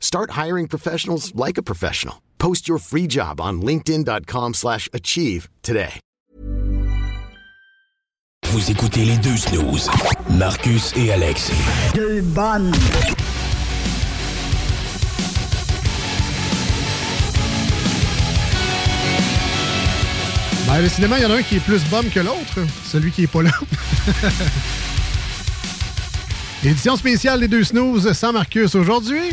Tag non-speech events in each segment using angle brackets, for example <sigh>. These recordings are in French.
Start hiring professionals like a professional. Post your free job on linkedin.com/achieve slash achieve today. Vous écoutez les deux snooze, Marcus et Alex. Deux bonnes. Ben, décidément, il y en a un qui est plus bum que l'autre, celui qui est pas là. <laughs> Édition spéciale des deux snooze sans Marcus aujourd'hui.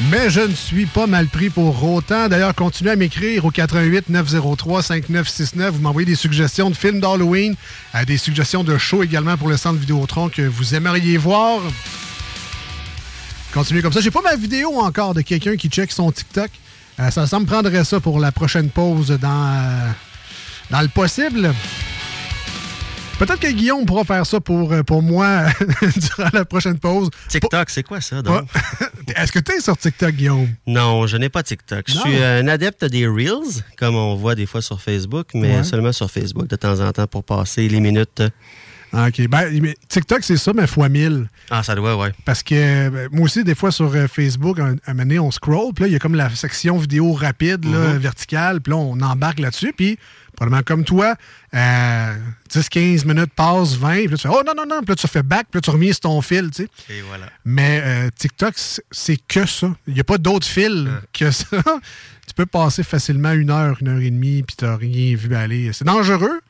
Mais je ne suis pas mal pris pour autant. D'ailleurs, continuez à m'écrire au 88 903 5969. Vous m'envoyez des suggestions de films d'Halloween, euh, des suggestions de shows également pour le centre Vidéotron que vous aimeriez voir. Continuez comme ça. J'ai pas ma vidéo encore de quelqu'un qui check son TikTok. Euh, ça, ça me prendrait ça pour la prochaine pause dans, euh, dans le possible. Peut-être que Guillaume pourra faire ça pour, euh, pour moi <laughs> durant la prochaine pause. TikTok, c'est quoi ça, donc? <laughs> Est-ce que tu es sur TikTok, Guillaume? Non, je n'ai pas TikTok. Je suis un adepte des Reels, comme on voit des fois sur Facebook, mais Ouais. seulement sur Facebook de temps en temps pour passer les minutes. Ah, OK. Ben, mais TikTok, c'est ça, mais fois 1000. Ah, ça doit, ouais. Parce que ben, moi aussi, des fois, sur euh, Facebook, un, un moment donné, on scroll, puis là, il y a comme la section vidéo rapide, là, Mhm. verticale, puis là, on embarque là-dessus, puis probablement comme toi, euh, 10-15 minutes passent, 20, puis là, tu fais « Oh non, non, non », puis là, tu fais back, puis là, tu remis sur ton fil, tu sais. Et voilà. Mais euh, TikTok, c'est- que ça. Il n'y a pas d'autre fil que ça. <laughs> tu peux passer facilement une heure, une heure et demie, puis tu n'as rien vu aller. C'est dangereux.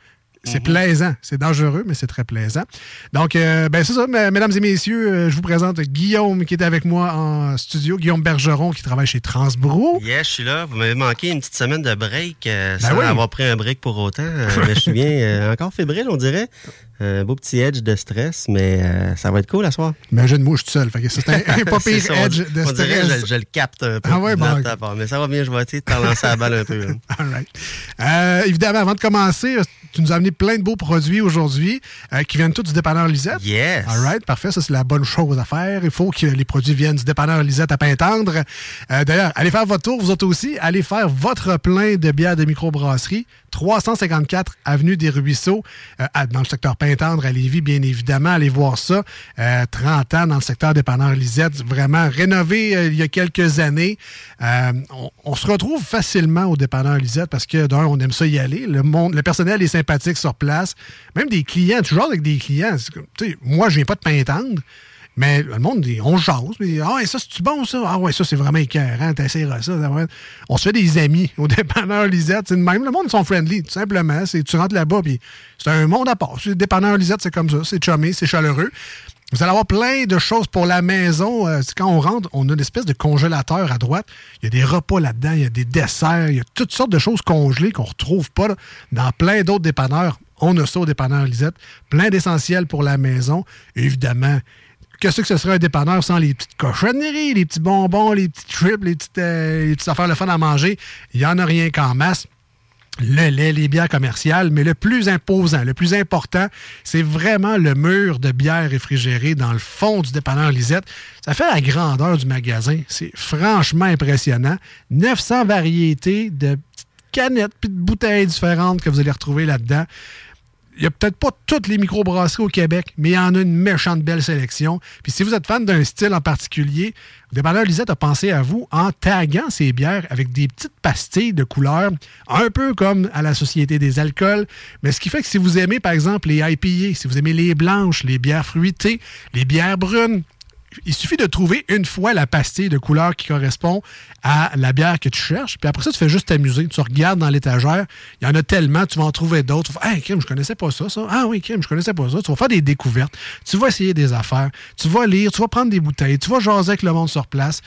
C'est plaisant. C'est dangereux, mais c'est très plaisant. Donc, euh, ben c'est ça, me- mesdames et messieurs, euh, je vous présente Guillaume qui est avec moi en studio. Guillaume Bergeron qui travaille chez Transbro. Yes, je suis là. Vous m'avez manqué une petite semaine de break euh, Ben sans oui. avoir pris un break pour autant. Euh, mais je suis bien encore fébrile, on dirait. Un beau petit edge de stress, mais euh, ça va être cool à soir. Imagine, moi, je suis tout seul. Fait que c'est un, <laughs> un pas pire ça, edge de on dirait, stress. je, je le capte un peu. Ah ouais, bon. part. Mais ça va bien, je vais essayer de t'en lancer la balle un peu. hein. <laughs> All right. Euh, évidemment, avant de commencer, euh, tu nous as amené plein de beaux produits aujourd'hui euh, qui viennent tous du dépanneur Lisette. Yes. All right, parfait. Ça, c'est la bonne chose à faire. Il faut que les produits viennent du dépanneur Lisette à Pintendre. Euh, D'ailleurs, allez faire votre tour, vous autres aussi. Allez faire votre plein de bières de microbrasserie. 354 Avenue des Ruisseaux, euh, dans le secteur Pintendre à Lévis, bien évidemment. Allez voir ça. Euh, 30 ans dans le secteur dépanneur Lisette. Vraiment rénové euh, il y a quelques années. Euh, on, se retrouve facilement au dépanneur Lisette parce que, d'un, on aime ça y aller. Le, personnel est sympathique sur place. Même des clients, toujours avec des clients. moi, je viens pas de Pintendre. Mais le monde, dit, on jase. Mais, ah ouais, ça, c'est-tu bon, ça? Ah ouais, ça, c'est vraiment écœurant. T'essaieras ça. On se fait des amis <laughs> au dépanneur Lisette. C'est même. Le monde, sont friendly, tout simplement. C'est, tu rentres là-bas, puis c'est un monde à part. Le dépanneur Lisette, c'est comme ça. C'est chumé, c'est chaleureux. Vous allez avoir plein de choses pour la maison. Euh, quand on rentre, on a une espèce de congélateur à droite. Il y a des repas là-dedans, il y a des desserts, il y a toutes sortes de choses congelées qu'on retrouve pas dans plein d'autres dépanneurs. On a ça au dépanneur Lisette. Plein d'essentiels pour la maison. Évidemment, Qu'est-ce que ce serait un dépanneur sans les petites cochonneries, les petits bonbons, les petits trips, les petites, euh, les petites affaires le fun à manger? Il n'y en a rien qu'en masse. Le lait, les bières commerciales, mais le plus imposant, le plus important, c'est vraiment le mur de bières réfrigérées dans le fond du dépanneur Lisette. Ça fait la grandeur du magasin. C'est franchement impressionnant. 900 variétés de petites canettes puis de bouteilles différentes que vous allez retrouver là-dedans il n'y a peut-être pas toutes les microbrasseries au Québec, mais il y en a une méchante belle sélection. Puis si vous êtes fan d'un style en particulier, dépanneur Lisette a pensé à vous en taguant ces bières avec des petites pastilles de couleurs, un peu comme à la Société des alcools. Mais ce qui fait que si vous aimez, par exemple, les IPA, si vous aimez les blanches, les bières fruitées, les bières brunes, il suffit de trouver une fois la pastille de couleur qui correspond à la bière que tu cherches. Puis après ça, tu fais juste t'amuser. Tu regardes dans l'étagère. Il y en a tellement, tu vas en trouver d'autres. Tu vas hey, crème, je connaissais pas ça, ça. Ah oui, crème, je connaissais pas ça. Tu vas faire des découvertes. Tu vas essayer des affaires. Tu vas lire. Tu vas prendre des bouteilles. Tu vas jaser avec le monde sur place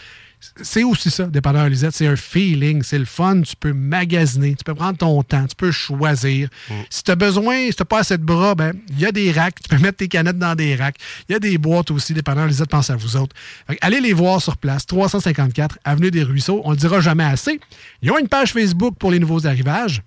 c'est aussi ça, dépendant Lisette. C'est un feeling, c'est le fun. Tu peux magasiner, tu peux prendre ton temps, tu peux choisir. Mm. Si tu as besoin, si tu n'as pas assez de bras, ben il y a des racks. Tu peux mettre tes canettes dans des racks. Il y a des boîtes aussi, dépendant Lisette, pense à vous autres. allez les voir sur place, 354 Avenue des Ruisseaux. On le dira jamais assez. Ils ont une page Facebook pour les nouveaux arrivages.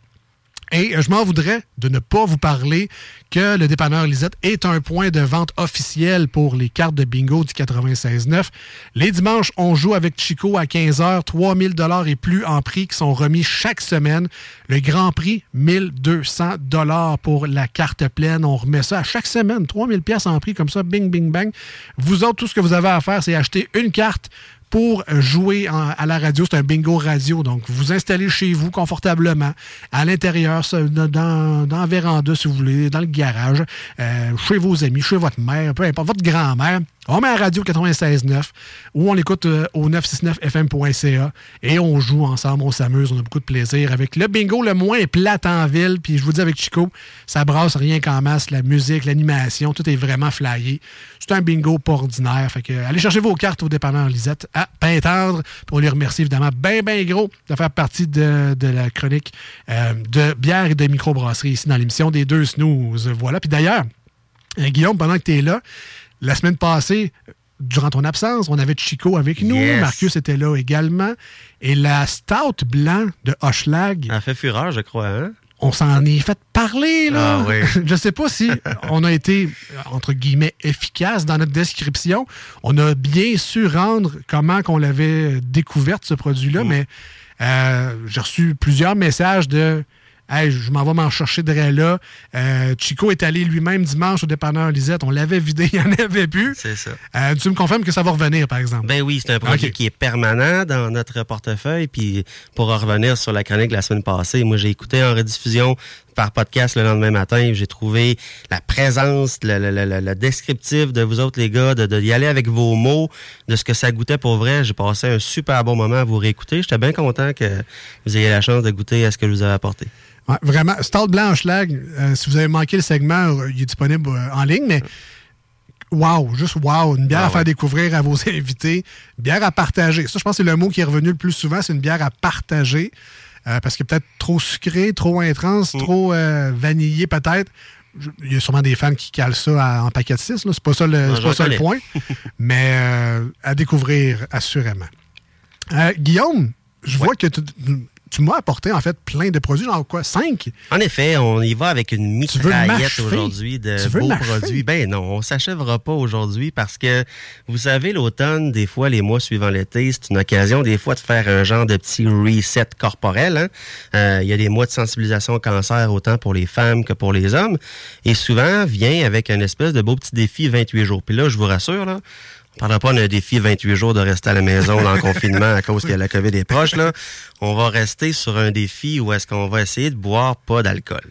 Et je m'en voudrais de ne pas vous parler que le dépanneur Lisette est un point de vente officiel pour les cartes de bingo du 96.9. Les dimanches, on joue avec Chico à 15h, 3000 dollars et plus en prix qui sont remis chaque semaine. Le grand prix, 1200 dollars pour la carte pleine. On remet ça à chaque semaine, 3000 pièces en prix comme ça, bing, bing, bang. Vous autres, tout ce que vous avez à faire, c'est acheter une carte pour jouer à la radio. C'est un bingo radio. Donc, vous installez chez vous confortablement, à l'intérieur, dans, la véranda, si vous voulez, dans le garage, euh, chez vos amis, chez votre mère, peu importe, votre grand-mère. On met la radio 96.9 ou on l'écoute euh, au 969fm.ca et on joue ensemble, on s'amuse, on a beaucoup de plaisir avec le bingo le moins plate en ville. Puis je vous dis avec Chico, ça brasse rien qu'en masse, la musique, l'animation, tout est vraiment flyé. C'est un bingo pas ordinaire. Fait que allez chercher vos cartes au dépanneur Lisette à Pintendre. Pour lui remercier évidemment bien, bien gros de faire partie de, la chronique euh, de bière et de microbrasserie ici dans l'émission des deux snooze. Voilà. Puis d'ailleurs, euh, Guillaume, pendant que tu es là, la semaine passée, durant ton absence, on avait Chico avec nous. Marcus était là également. Et la Stout Blanc de Hochelag. a fait fureur, je crois. Hein? On s'en est fait parler, là. Ah, oui. <laughs> je sais pas si on a été, entre guillemets, efficace dans notre description. On a bien su rendre comment qu'on l'avait découverte, ce produit-là, mm. mais euh, j'ai reçu plusieurs messages de je m'en vais m'en chercher de là. Euh, Chico est allé lui-même dimanche au dépanneur Lisette. On l'avait vidé, <laughs> il n'y en avait plus. C'est ça. Euh, tu me confirmes que ça va revenir, par exemple? Ben oui, c'est un produit qui est permanent dans notre portefeuille. Puis pour revenir sur la chronique de la semaine passée, moi j'ai écouté en rediffusion par podcast le lendemain matin. J'ai trouvé la présence, le, descriptif de vous autres, les gars, de, y aller avec vos mots, de ce que ça goûtait pour vrai. J'ai passé un super bon moment à vous réécouter. J'étais bien content que vous ayez la chance de goûter à ce que je vous ai apporté vraiment, Stout Blanche Lag, euh, si vous avez manqué le segment, euh, il est disponible euh, en ligne, mais wow, juste wow, une bière ah à faire découvrir à vos <laughs> invités, une bière à partager. Ça, je pense que c'est le mot qui est revenu le plus souvent, c'est une bière à partager. Parce que peut-être trop sucré, trop intense, mm. trop vanillé peut-être. Il y a sûrement des fans qui calent ça en paquet de 6. C'est pas ça le, pas ça le point. <laughs> mais à découvrir, assurément. Guillaume, je vois que tu tu m'as apporté en fait plein de produits, genre quoi, cinq? En effet, on y va avec une mitraillette aujourd'hui de beaux produits. Ben non, on s'achèvera pas aujourd'hui parce que vous savez, l'automne, des fois, les mois suivant l'été, c'est une occasion des fois de faire un genre de petit reset corporel. Hein. Euh, il y a des mois de sensibilisation au cancer autant pour les femmes que pour les hommes. Et souvent, vient avec un espèce de beau petit défi 28 jours. Puis là, je vous rassure, là, on parlera pas d'un défi 28 jours de rester à la maison dans le <laughs> confinement à cause que la COVID est proche. Là. On va rester sur un défi où est-ce qu'on va essayer de boire pas d'alcool.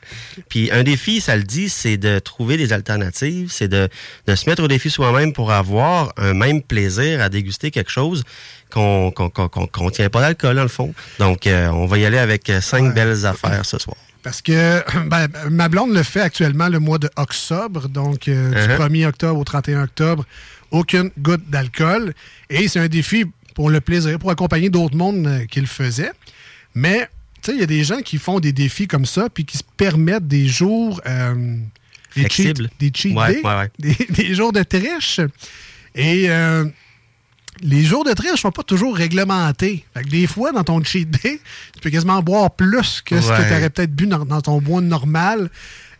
Puis un défi, ça le dit, c'est de trouver des alternatives, c'est de, de se mettre au défi soi-même pour avoir un même plaisir à déguster quelque chose qu'on qu'on qu'on tient pas d'alcool, dans le fond. Donc, euh, on va y aller avec cinq belles affaires ce soir. Parce que <clears throat> ben, ma blonde le fait actuellement le mois de octobre, donc euh, du 1er uh-huh. octobre au 31 octobre aucune goutte d'alcool. Et c'est un défi pour le plaisir, pour accompagner d'autres mondes euh, qui le faisaient. Mais, tu sais, il y a des gens qui font des défis comme ça, puis qui se permettent des jours... Euh, des cheat, des cheat days, <laughs> Des, jours de triche. Et euh, les jours de triche ne sont pas toujours réglementés. Fait que des fois, dans ton cheat day, tu peux quasiment boire plus que ce que tu aurais peut-être bu dans, ton bois normal.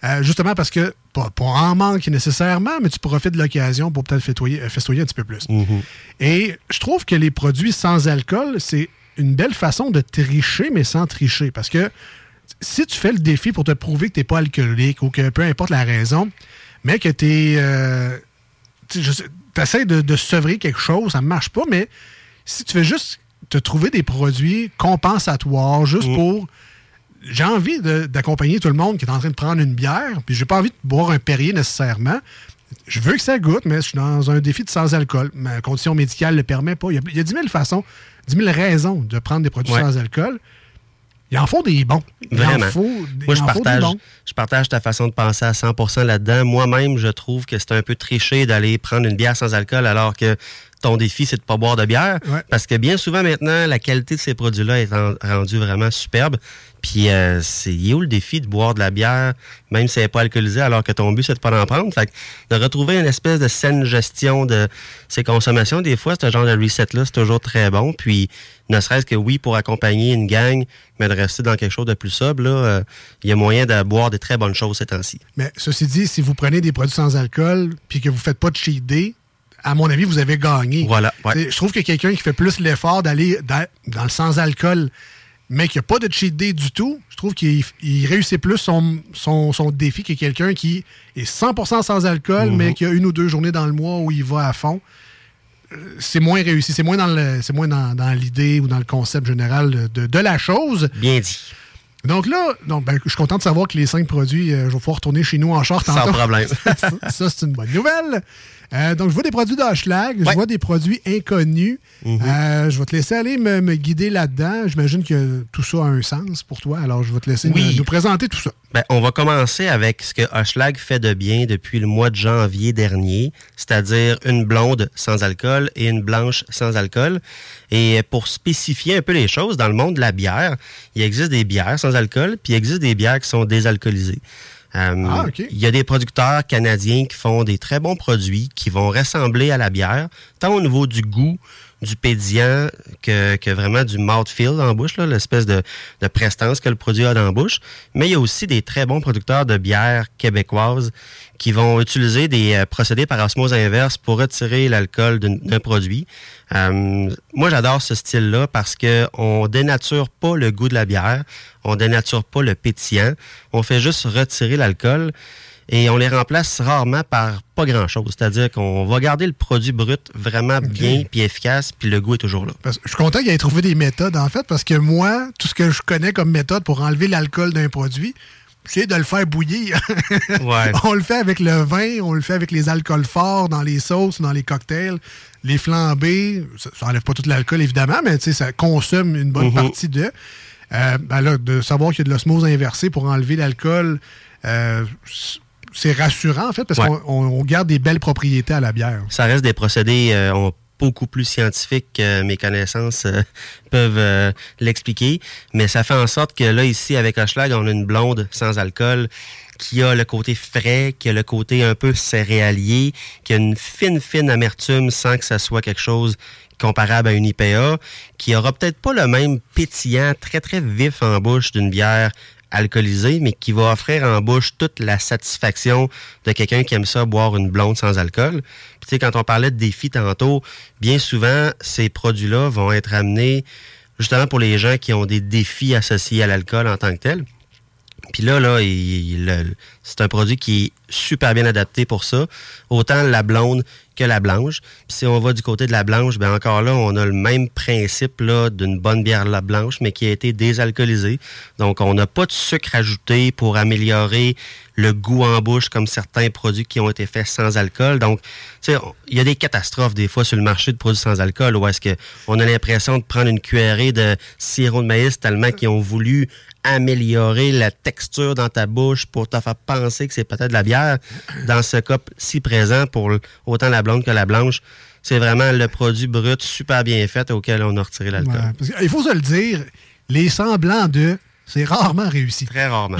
Euh, justement parce que, pas, en manque nécessairement, mais tu profites de l'occasion pour peut-être festoyer, euh, festoyer, un petit peu plus. Mm-hmm. Et je trouve que les produits sans alcool, c'est une belle façon de tricher, mais sans tricher. Parce que si tu fais le défi pour te prouver que tu n'es pas alcoolique ou que peu importe la raison, mais que tu es. Euh, tu essaies de, de sevrer quelque chose, ça ne marche pas, mais si tu fais juste te trouver des produits compensatoires juste mm. pour j'ai envie d'accompagner tout le monde qui est en train de prendre une bière, puis j'ai pas envie de boire un Perrier nécessairement. Je veux que ça goûte, mais je suis dans un défi de sans alcool. Ma condition médicale ne le permet pas. Il y, a, 10 000 façons, 10 000 raisons de prendre des produits sans alcool. Il en faut des bons. Vraiment. Moi, je, partage, je partage ta façon de penser à 100% là-dedans. Moi-même, je trouve que c'est un peu triché d'aller prendre une bière sans alcool alors que ton défi, c'est de ne pas boire de bière. Parce que bien souvent, maintenant, la qualité de ces produits-là est rendue vraiment superbe. Puis, euh, c'est où le défi de boire de la bière, même si elle n'est pas alcoolisée, alors que ton but, c'est de pas en prendre? Fait que de retrouver une espèce de saine gestion de ces consommations, des fois, ce genre de reset-là, c'est toujours très bon. Puis, ne serait-ce que oui, pour accompagner une gang, mais de rester dans quelque chose de plus sobre, là, euh, il y a moyen de boire des très bonnes choses ces temps-ci. Mais ceci dit, si vous prenez des produits sans alcool, puis que vous faites pas de cheat day, à mon avis, vous avez gagné. Voilà. Je trouve que quelqu'un qui fait plus l'effort d'aller dans, le sans-alcool, mais qui n'a pas de cheat day du tout, je trouve qu'il réussit plus son, son, défi que quelqu'un qui est 100% sans alcool, mais mhm. qui a une ou deux journées dans le mois où il va à fond. Euh, c'est moins réussi. C'est moins dans moins dans, l'idée ou dans le concept général de, de la chose. Bien dit. Donc là, donc, ben, je suis content de savoir que les cinq produits, euh, je vais pouvoir retourner chez nous en short Sans problème. <laughs> ça c'est une bonne nouvelle. Euh, donc, je vois des produits d'Hochelag, je vois des produits inconnus. Mhm. Euh, je vais te laisser aller me, guider là-dedans. J'imagine que tout ça a un sens pour toi. Alors, je vais te laisser nous présenter tout ça. Ben, on va commencer avec ce que Hochelag fait de bien depuis le mois de janvier dernier, c'est-à-dire une blonde sans alcool et une blanche sans alcool. Et pour spécifier un peu les choses, dans le monde de la bière, il existe des bières sans alcool, puis il existe des bières qui sont désalcoolisées. Euh, ah, il y a des producteurs canadiens qui font des très bons produits qui vont ressembler à la bière, tant au niveau du goût, du pédillant que, que vraiment du mouthfeel la bouche, l'espèce de, de prestance que le produit a dans la bouche. Mais il y a aussi des très bons producteurs de bières québécoises qui vont utiliser des euh, procédés par osmose inverse pour retirer l'alcool d'un produit. Euh, moi, j'adore ce style-là parce que on dénature pas le goût de la bière, on dénature pas le pétillant, on fait juste retirer l'alcool et on les remplace rarement par pas grand-chose. C'est-à-dire qu'on va garder le produit brut vraiment bien puis efficace, puis le goût est toujours là. je suis content qu'il ait trouvé des méthodes, en fait, parce que moi, tout ce que je connais comme méthode pour enlever l'alcool d'un produit, c'est de le faire bouillir. <laughs> on le fait avec le vin, on le fait avec les alcools forts dans les sauces, dans les cocktails, les flambés. Ça, n'enlève pas tout l'alcool, évidemment, mais ça consomme une bonne mhm. partie de. Euh, ben de savoir qu'il y a de l'osmose inversée pour enlever l'alcool, euh, c'est rassurant, en fait, parce qu'on garde des belles propriétés à la bière. Ça reste des procédés euh, beaucoup plus scientifiques que mes connaissances euh, <laughs> peuvent euh, l'expliquer. Mais ça fait en sorte que là, ici, avec Hochelag, on a une blonde sans alcool qui a le côté frais, qui a le côté un peu céréalier, qui a une fine, fine amertume sans que ça soit quelque chose comparable à une IPA, qui aura peut-être pas le même pétillant très, très vif en bouche d'une bière alcoolisé, mais qui va offrir en bouche toute la satisfaction de quelqu'un qui aime ça boire une blonde sans alcool. Puis, tu sais, quand on parlait de défis tantôt, bien souvent, ces produits-là vont être amenés justement pour les gens qui ont des défis associés à l'alcool en tant que tel. Puis là, là, c'est un produit qui est super bien adapté pour ça. Autant la blonde que la blanche. Puis si on va du côté de la blanche, ben encore là, on a le même principe là d'une bonne bière la blanche, mais qui a été désalcoolisée. Donc, on n'a pas de sucre ajouté pour améliorer le goût en bouche comme certains produits qui ont été faits sans alcool. Donc, tu sais, il y a des catastrophes des fois sur le marché de produits sans alcool où est-ce qu'on a l'impression de prendre une cuillerée de sirop de maïs tellement qu'ils ont voulu améliorer la texture dans ta bouche pour te faire penser que c'est peut-être de la bière. Dans ce cas si présent, pour autant la blonde que la blanche, c'est vraiment le produit brut super bien fait auquel on a retiré l'alcool. il faut se le dire, les semblants de, c'est rarement réussi. Très rarement.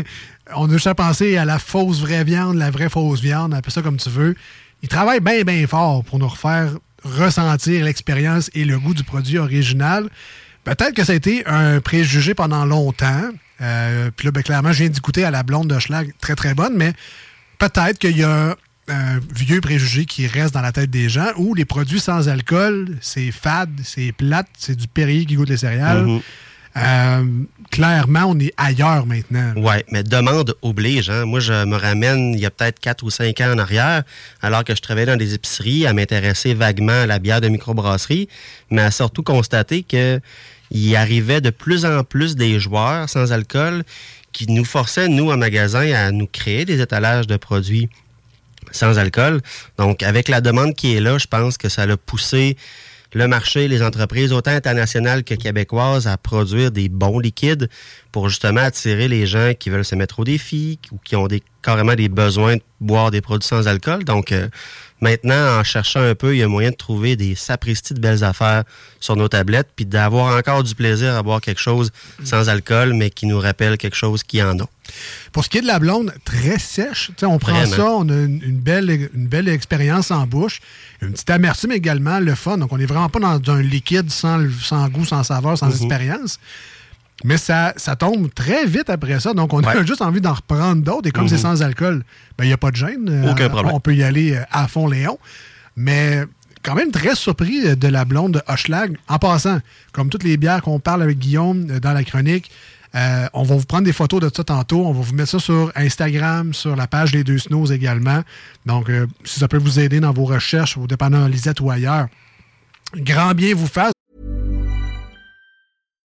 <laughs> on a déjà pensé à la fausse vraie viande, la vraie fausse viande, appelle ça comme tu veux. Ils travaillent bien, bien fort pour nous refaire ressentir l'expérience et le goût du produit original. Peut-être que ça a été un préjugé pendant longtemps. Euh, puis là, ben, clairement, je viens d'écouter à la blonde de Schlag, très très bonne, mais peut-être qu'il y a un vieux préjugé qui reste dans la tête des gens où les produits sans alcool, c'est fade, c'est plate, c'est du Perrier qui goûte les céréales. Mm-hmm. Euh, clairement, on est ailleurs maintenant. Oui, mais demande oblige. Hein. Moi, je me ramène il y a peut-être 4 ou 5 ans en arrière, alors que je travaillais dans des épiceries, à m'intéresser vaguement à la bière de microbrasserie, mais à surtout constater que il arrivait de plus en plus des joueurs sans alcool qui nous forçaient, nous, en magasin, à nous créer des étalages de produits sans alcool. Donc, avec la demande qui est là, je pense que ça a poussé le marché, les entreprises, autant internationales que québécoises, à produire des bons liquides pour justement attirer les gens qui veulent se mettre au défi ou qui ont des, carrément des besoins de boire des produits sans alcool. Donc, euh, maintenant, en cherchant un peu, il y a moyen de trouver des sapristis de belles affaires sur nos tablettes, puis d'avoir encore du plaisir à boire quelque chose sans alcool, mais qui nous rappelle quelque chose qui en a. Pour ce qui est de la blonde, très sèche. on prend ça, on a une, belle, une belle expérience en bouche. Une petite amertume également, le fun. Donc, on n'est vraiment pas dans un liquide sans, sans goût, sans saveur, sans mhm. expérience. Mais ça, ça tombe très vite après ça. Donc, on a <laughs> juste envie d'en reprendre d'autres. Et comme c'est mhm. sans alcool, ben, il n'y a pas de gêne. Euh, Aucun problème. On peut y aller euh, à fond Léon. Mais quand même très surpris de la blonde de Hochelag. En passant, comme toutes les bières qu'on parle avec Guillaume euh, dans la chronique, on va vous prendre des photos de ça tantôt. On va vous mettre ça sur Instagram, sur la page Les Deux Snows également. Donc, si ça peut vous aider dans vos recherches, vos dépendants Lisette ou ailleurs, grand bien vous fasse.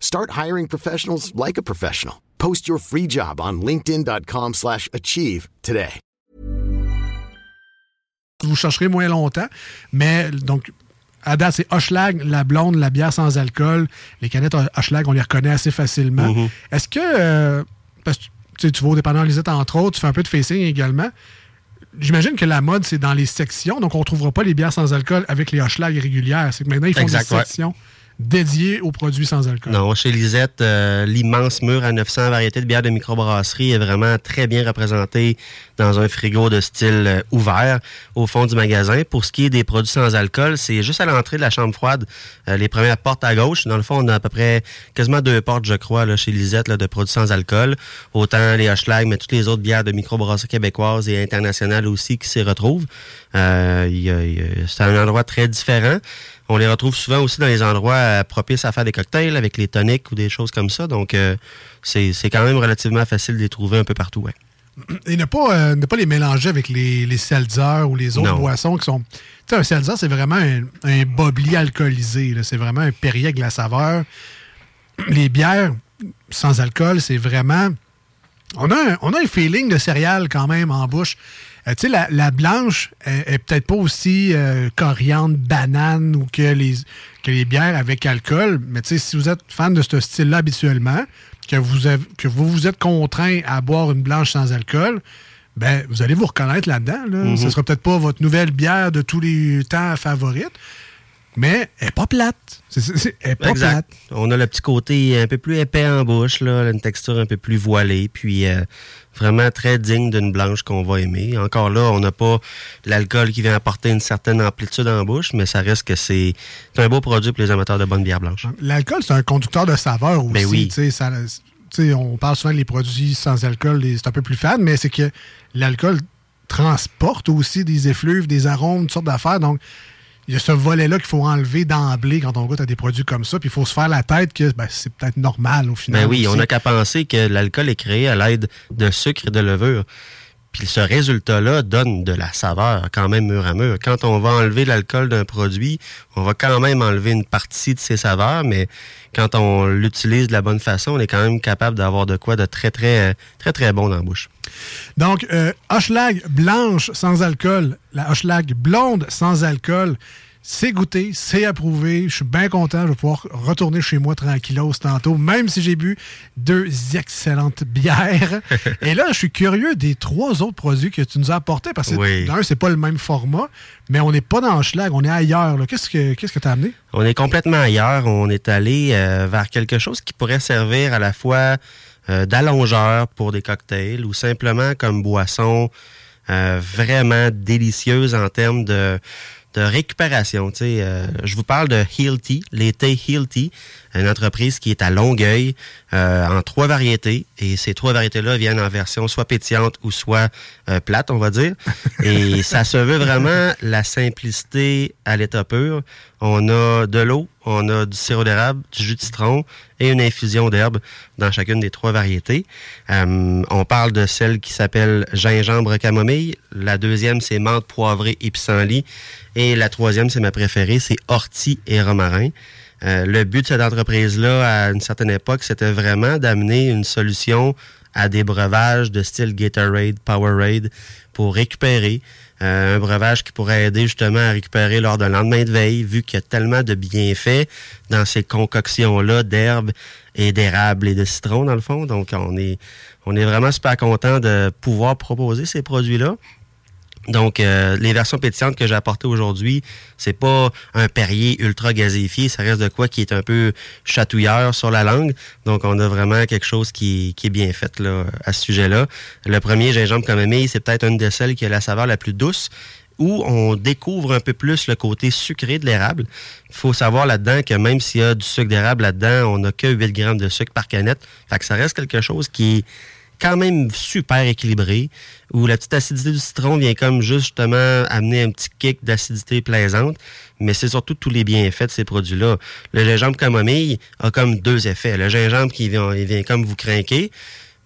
Start hiring professionals like a professional. Post your free job on linkedin.com slash achieve today. Vous chercherez moins longtemps, mais donc, à date, c'est Hochelag, la blonde, la bière sans alcool. Les canettes Hochelag, on les reconnaît assez facilement. Mm-hmm. Est-ce que, euh, parce que tu vas au dépendant Lisette, entre autres, tu fais un peu de facing également. J'imagine que la mode, c'est dans les sections, donc on ne trouvera pas les bières sans alcool avec les Hochelag régulières. C'est que maintenant, ils font des sections dédié aux produits sans alcool. Non, chez Lisette, euh, l'immense mur à 900 variétés de bières de microbrasserie est vraiment très bien représenté dans un frigo de style euh, ouvert au fond du magasin. Pour ce qui est des produits sans alcool, c'est juste à l'entrée de la chambre froide, euh, les premières portes à gauche. Dans le fond, on a à peu près quasiment deux portes, je crois, chez Lisette, de produits sans alcool. Autant les Hochelag, mais toutes les autres bières de microbrasserie québécoises et internationales aussi qui s'y retrouvent. C'est un endroit très différent. On les retrouve souvent aussi dans les endroits euh, propices à faire des cocktails avec les toniques ou des choses comme ça. Donc, euh, c'est quand même relativement facile de les trouver un peu partout. Ouais. <clears throat> Et ne pas, euh, ne pas les mélanger avec les, les ou les autres boissons qui sont. Tu sais, un seltzer, c'est vraiment un, un bobli alcoolisé. C'est vraiment un Perrier avec la saveur. <clears throat> Les bières sans alcool, c'est vraiment. On a, un, on a un feeling de céréales quand même en bouche. Euh, tu sais, la, blanche est, peut-être pas aussi euh, coriandre, banane ou que les, que les bières avec alcool, mais tu sais, si vous êtes fan de ce style-là habituellement, que vous, avez, que vous vous êtes contraint à boire une blanche sans alcool, ben, vous allez vous reconnaître là-dedans. Là. Mm-hmm. Ce sera peut-être pas votre nouvelle bière de tous les temps favorite, mais elle n'est pas plate. elle est pas plate. On a le petit côté un peu plus épais en bouche, là, une texture un peu plus voilée, puis euh, vraiment très digne d'une blanche qu'on va aimer. Encore là, on n'a pas l'alcool qui vient apporter une certaine amplitude en bouche, mais ça reste que c'est un beau produit pour les amateurs de bonne bière blanche. L'alcool, c'est un conducteur de saveur aussi. Ben oui. Ça, on parle souvent des produits sans alcool, c'est un peu plus fade, mais c'est que l'alcool transporte aussi des effluves, des arômes, toutes sortes d'affaires. Donc, il y a ce volet-là qu'il faut enlever d'emblée quand on goûte à des produits comme ça. Puis il faut se faire la tête que ben, c'est peut-être normal au final. Ben oui, on n'a qu'à penser que l'alcool est créé à l'aide de sucre et de levure. Puis ce résultat-là donne de la saveur quand même mur à mur. Quand on va enlever l'alcool d'un produit, on va quand même enlever une partie de ses saveurs, mais quand on l'utilise de la bonne façon, on est quand même capable d'avoir de quoi de très, très, très, très bon dans la bouche. Donc, euh, blanche sans alcool, la Hochelag blonde sans alcool, c'est goûté, c'est approuvé. Je suis bien content. Je vais pouvoir retourner chez moi tranquillos tantôt, même si j'ai bu deux excellentes <laughs> bières. Et là, je suis curieux des trois autres produits que tu nous as apportés parce que oui. d'un, c'est pas le même format, mais on n'est pas dans le schlag, on est ailleurs. Qu'est-ce que tu as amené? On est complètement ailleurs. On est allé euh, vers quelque chose qui pourrait servir à la fois euh, d'allongeur pour des cocktails ou simplement comme boisson euh, vraiment délicieuse en termes de de récupération. Tu sais, euh, je vous parle de Hilti, l'été Hilti, une entreprise qui est à Longueuil euh, en trois variétés. Et ces trois variétés-là viennent en version soit pétillante ou soit euh, plate, on va dire. Et ça se veut vraiment la simplicité à l'état pur. On a de l'eau, on a du sirop d'érable, du jus de citron et une infusion d'herbe dans chacune des trois variétés. Euh, on parle de celle qui s'appelle gingembre camomille. La deuxième, c'est menthe poivrée et pissenlit. Et la troisième, c'est ma préférée, c'est ortie et romarin. Euh, le but de cette entreprise-là, à une certaine époque, c'était vraiment d'amener une solution à des breuvages de style Gatorade, Powerade pour récupérer. Un breuvage qui pourrait aider justement à récupérer lors d'un lendemain de veille, vu qu'il y a tellement de bienfaits dans ces concoctions-là d'herbes et d'érable et de citron, dans le fond. Donc, on est, on est vraiment super content de pouvoir proposer ces produits-là. Donc, euh, les versions pétillantes que j'ai apportées aujourd'hui, c'est pas un Perrier ultra gazéifié, ça reste de quoi qui est un peu chatouilleur sur la langue. Donc, on a vraiment quelque chose qui, est bien fait là, à ce sujet-là. Le premier gingembre camomille, c'est peut-être une de celles qui a la saveur la plus douce où on découvre un peu plus le côté sucré de l'érable. Il faut savoir là-dedans que même s'il y a du sucre d'érable là-dedans, on n'a que 8 grammes de sucre par canette. Fait que ça reste quelque chose qui quand même super équilibré, où la petite acidité du citron vient comme justement amener un petit kick d'acidité plaisante, mais c'est surtout tous les bienfaits de ces produits-là. Le gingembre camomille a comme deux effets. Le gingembre qui vient, comme vous craquer,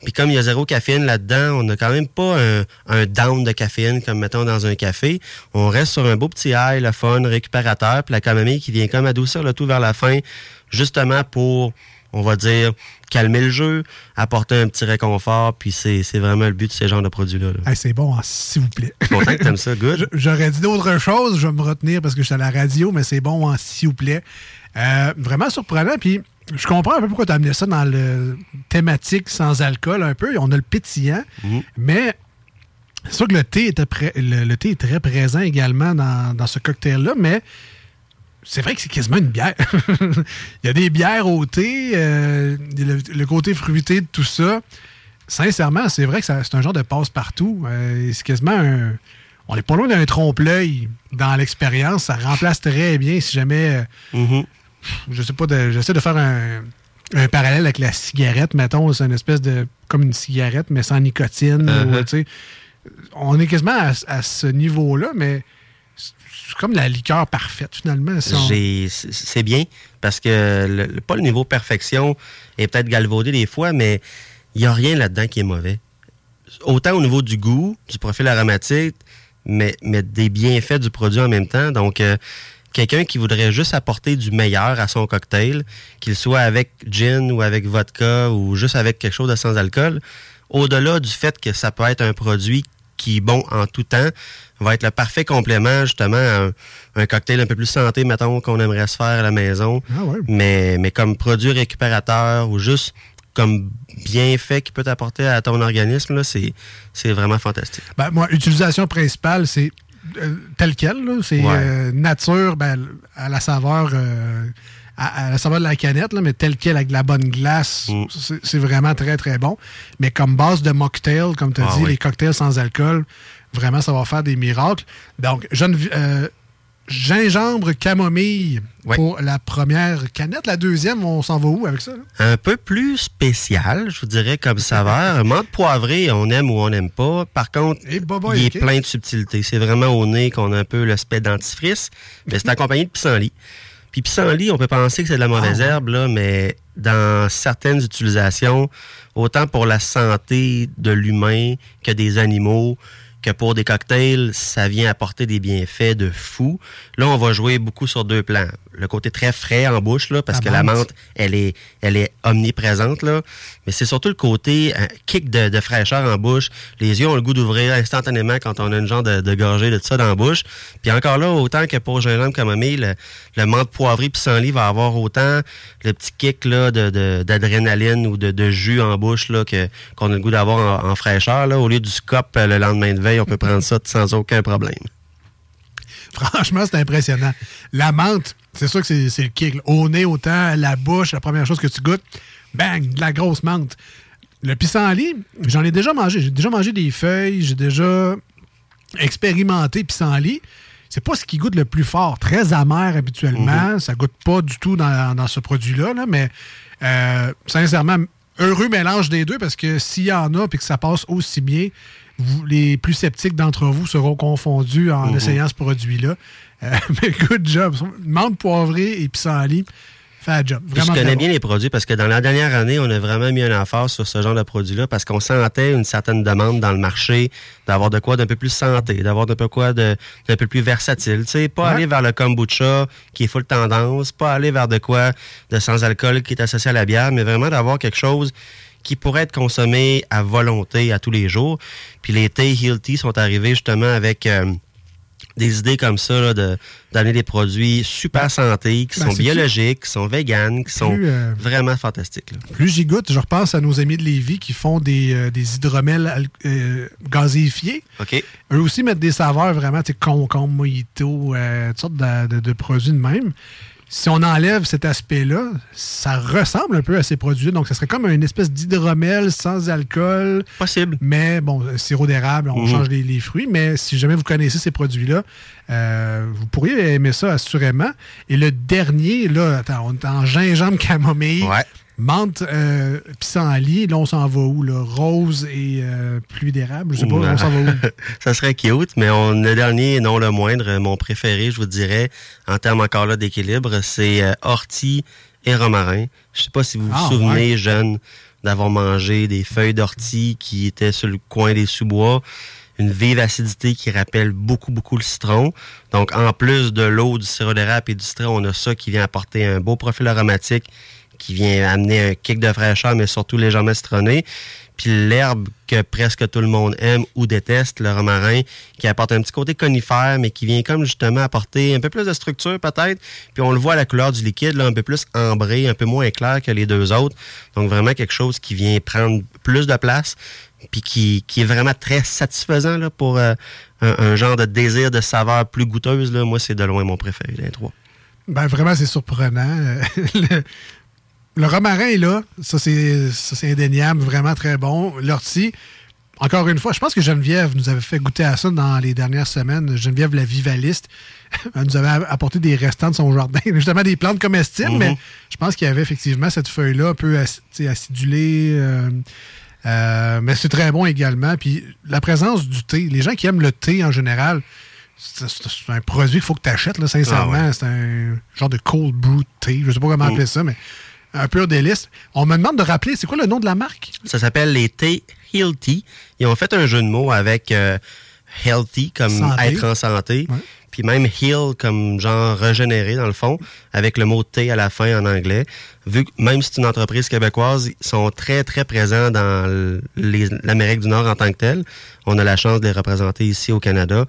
puis comme il y a zéro caféine là-dedans, on n'a quand même pas un, down de caféine comme mettons dans un café. On reste sur un beau petit ail, le fun, récupérateur, puis la camomille qui vient comme adoucir le tout vers la fin, justement pour on va dire, calmer le jeu, apporter un petit réconfort, puis c'est, vraiment le but de ces genres de produits-là. c'est bon, hein, s'il vous plaît. Content que t'aimes ça, good. <laughs> J'aurais dit d'autres choses, je vais me retenir parce que je suis à la radio, mais c'est bon, hein, s'il vous plaît. Euh, vraiment surprenant, puis je comprends un peu pourquoi tu as amené ça dans le thématique sans alcool un peu. On a le pétillant, mhm. mais c'est sûr que le thé, le, thé est très présent également dans, dans ce cocktail-là, mais c'est vrai que c'est quasiment une bière. <laughs> Il y a des bières au thé, euh, le, côté fruité de tout ça. Sincèrement, c'est vrai que c'est un genre de passe-partout. Euh, c'est quasiment un. On n'est pas loin d'un trompe-l'œil dans l'expérience. Ça remplace très bien si jamais. Euh, mm-hmm. Je sais pas, j'essaie de faire un, parallèle avec la cigarette, mettons. C'est une espèce de. comme une cigarette, mais sans nicotine. Uh-huh. on est quasiment à ce niveau-là, mais c'est comme la liqueur parfaite, finalement. C'est bien, parce que pas le niveau perfection est peut-être galvaudé des fois, mais il n'y a rien là-dedans qui est mauvais. Autant au niveau du goût, du profil aromatique, mais, mais des bienfaits du produit en même temps. Donc, euh, quelqu'un qui voudrait juste apporter du meilleur à son cocktail, qu'il soit avec gin ou avec vodka ou juste avec quelque chose de sans alcool, au-delà du fait que ça peut être un produit qui est bon en tout temps, va être le parfait complément justement à un, cocktail un peu plus santé, mettons, qu'on aimerait se faire à la maison. Ah mais, mais comme produit récupérateur ou juste comme bienfait qui peut t'apporter à ton organisme, c'est, c'est vraiment fantastique. Ben, moi, utilisation principale, c'est euh, tel quel. C'est euh, nature ben, à la saveur. Euh, à, la saveur de la canette, mais tel quel avec de la bonne glace, mm. c'est vraiment très, très bon. Mais comme base de mocktail, comme tu as ah dit, les cocktails sans alcool, Vraiment, ça va faire des miracles. Donc, euh, gingembre camomille pour la première canette. La deuxième, on s'en va où avec ça? Un peu plus spécial, je vous dirais, comme saveur. <laughs> menthe poivrée, on aime ou on n'aime pas. Par contre, il est plein de subtilités. C'est vraiment au nez qu'on a un peu le spect dentifrice, <laughs> mais c'est accompagné de pissenlit. Puis pissenlit, on peut penser que c'est de la mauvaise ah, herbe, là, mais dans certaines utilisations, autant pour la santé de l'humain que des animaux, que pour des cocktails, ça vient apporter des bienfaits de fou. Là, on va jouer beaucoup sur deux plans. Le côté très frais en bouche, là, parce que la menthe, elle est, elle est omniprésente, là. Mais c'est surtout le côté euh, kick de, fraîcheur en bouche. Les yeux ont le goût d'ouvrir instantanément quand on a une genre de, de gorgée de ça dans la bouche. Puis encore là, autant que pour gingembre comme le, le menthe poivré pissenlit va avoir autant le petit kick là, d'adrénaline ou de, jus en bouche là, que, qu'on a le goût d'avoir en, fraîcheur. Là. Au lieu du scop euh, le lendemain de veille, on peut prendre ça sans aucun problème. Franchement, c'est impressionnant. La menthe, c'est sûr que c'est, le kick. Au nez, autant, la bouche, la première chose que tu goûtes, bang, de la grosse menthe. Le pissenlit, j'en ai déjà mangé. J'ai déjà mangé des feuilles, j'ai déjà expérimenté pissenlit. C'est pas ce qui goûte le plus fort. Très amer habituellement. Mhm. Ça goûte pas du tout dans, ce produit-là, mais euh, sincèrement, heureux mélange des deux parce que s'il y en a et que ça passe aussi bien, les plus sceptiques d'entre vous seront confondus en mhm. essayant ce produit-là. Euh, <laughs> mais good job. Menthe poivrée et pissenlit. Je connais bien les produits parce que dans la dernière année, on a vraiment mis un effort sur ce genre de produit-là parce qu'on sentait une certaine demande dans le marché d'avoir de quoi d'un peu plus santé, d'avoir d'un peu quoi d'un peu plus versatile. Tu sais, pas aller vers le kombucha qui est full tendance, pas aller vers de quoi de sans alcool qui est associé à la bière, mais vraiment d'avoir quelque chose qui pourrait être consommé à volonté à tous les jours. Puis les thé Healthy sont arrivés justement avec euh, des idées comme ça, de donner des produits super santé, qui ben, sont biologiques, qui sont véganes, qui sont euh, vraiment fantastiques. Plus j'y goûte, je repense à nos amis de Lévis qui font des, euh, des hydromels euh, gazéifiés. OK. Eux aussi mettent des saveurs vraiment, tu sais, concombre, mojito, toutes sortes de, de, produits de même si on enlève cet aspect-là, ça ressemble un peu à ces produits. Donc, ça serait comme une espèce d'hydromel sans alcool. Possible. Mais bon, sirop d'érable, on mhm. change les, fruits. Mais si jamais vous connaissez ces produits-là, euh, vous pourriez aimer ça assurément. Et le dernier, là, attends, on est en gingembre camomille. Ouais. Menthe, euh, pissenlit, là, on s'en va où? Là? Rose et euh, pluie d'érable? Je sais pas, on s'en va où? <laughs> ça serait cute, mais on, le dernier, non le moindre, mon préféré, je vous dirais, en termes encore là d'équilibre, c'est euh, ortie et romarin. Je sais pas si vous vous ah, souvenez, jeune, d'avoir mangé des feuilles d'ortie qui étaient sur le coin des sous-bois une vive acidité qui rappelle beaucoup, beaucoup le citron. Donc, en plus de l'eau, du sirop d'érable et du citron, on a ça qui vient apporter un beau profil aromatique qui vient amener un kick de fraîcheur, mais surtout légèrement citronné. Puis l'herbe que presque tout le monde aime ou déteste, le romarin, qui apporte un petit côté conifère, mais qui vient comme justement apporter un peu plus de structure peut-être. Puis on le voit à la couleur du liquide, là, un peu plus ambré, un peu moins clair que les deux autres. Donc vraiment quelque chose qui vient prendre plus de place, puis qui, est vraiment très satisfaisant pour euh, un, genre de désir de saveur plus goûteuse. Là. Moi, c'est de loin mon préféré des trois. Ben vraiment, c'est surprenant. <laughs> romarin est là. Ça, c'est indéniable. Vraiment très bon. L'ortie, encore une fois, je pense que Geneviève nous avait fait goûter à ça dans les dernières semaines. Geneviève, la vivaliste, <laughs> elle nous avait apporté des restants de son jardin, <laughs> justement des plantes comestibles, mais mhm. je pense qu'il y avait effectivement cette feuille-là un peu acidulée. Euh, euh, mais c'est très bon également. Puis la présence du thé, les gens qui aiment le thé en général, c'est un produit qu'il faut que tu achètes, sincèrement. Ah c'est un genre de cold brew thé. Je sais pas comment mm. appeler ça, mais un pur délice. On me demande de rappeler, c'est quoi le nom de la marque? Ça s'appelle les Thé Healthy. Ils ont fait un jeu de mots avec euh, healthy comme être en santé. Puis même heal comme genre régénérer dans le fond, avec le mot thé à la fin en anglais. Vu que même si c'est une entreprise québécoise, ils sont très très présents dans l'Amérique du Nord en tant que tel. On a la chance de les représenter ici au Canada.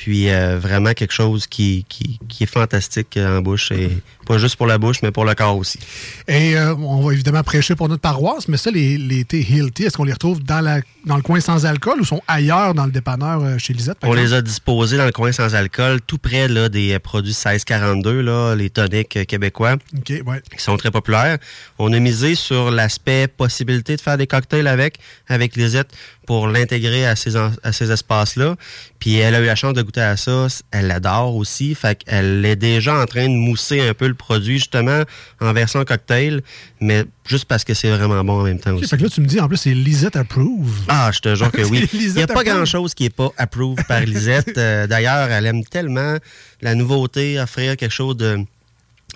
Puis euh, vraiment quelque chose qui, qui, qui, est fantastique en bouche et pas juste pour la bouche, mais pour le corps aussi. Et euh, on va évidemment prêcher pour notre paroisse, mais ça, les, les thés Hilty, est-ce qu'on les retrouve dans, la, dans le coin sans alcool ou sont ailleurs dans le dépanneur euh, chez Lisette? On les a disposés dans le coin sans alcool, tout près là, des produits 1642, là, les toniques québécois, OK, ouais. qui sont très populaires. On a misé sur l'aspect possibilité de faire des cocktails avec, avec Lisette pour l'intégrer à ces, à ces espaces-là. Puis elle a eu la chance de goûter à ça. Elle l'adore aussi. Fait qu'elle est déjà en train de mousser un peu le produit, justement, en version cocktail, mais juste parce que c'est vraiment bon en même temps aussi. Fait que là, tu me dis, en plus, c'est Lisette Approve. Ah, je te jure que oui. <laughs> Il n'y a pas grand-chose qui n'est pas approved par Lisette. <laughs> Euh, d'ailleurs, elle aime tellement la nouveauté, offrir quelque chose de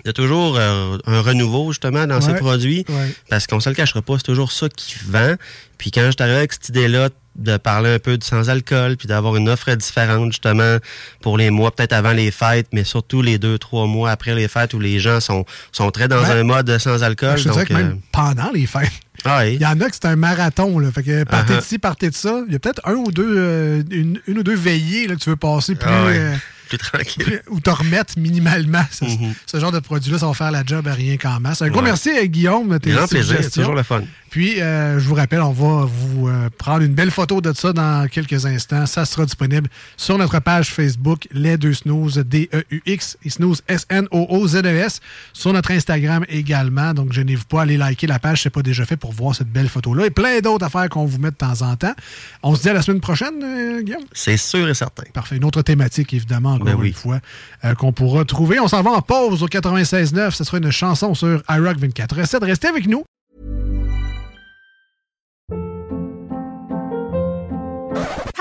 il y a toujours euh, un renouveau, justement, dans ces produits. Parce qu'on ne se le cachera pas, c'est toujours ça qui vend. Puis quand je arrivé avec cette idée-là, de parler un peu de sans-alcool, puis d'avoir une offre différente justement pour les mois peut-être avant les fêtes, mais surtout les deux, trois mois après les fêtes où les gens sont, sont très dans un mode sans-alcool. Je dirais que même pendant les fêtes. Ah il y en a que c'est un marathon. Là. Fait que partez uh-huh. de ci, partez de ça. Il y a peut-être un ou deux, une, ou deux veillées là, que tu veux passer plus. Ah plus tranquille. Ou te remettre minimalement. Mm-hmm. Ce genre de produit-là, ça va faire la job à rien qu'en masse. Un gros merci, à Guillaume. Grand plaisir, c'est toujours le fun. Puis, euh, je vous rappelle, on va vous euh, prendre une belle photo de ça dans quelques instants. Ça sera disponible sur notre page Facebook, Les Deux Snooze, D-E-U-X, et Snooze, S-N-O-O-Z-E-S, e sur notre Instagram également. Donc, je n'ai pas à aller liker la page, c'est pas déjà fait pour voir cette belle photo-là. Et plein d'autres affaires qu'on vous met de temps en temps. On se dit à la semaine prochaine, euh, Guillaume? C'est sûr et certain. Parfait. Une autre thématique, évidemment, encore ben une fois, qu'on pourra trouver. On s'en va en pause au 96.9. Ce sera une chanson sur iRock 24 Restez avec nous.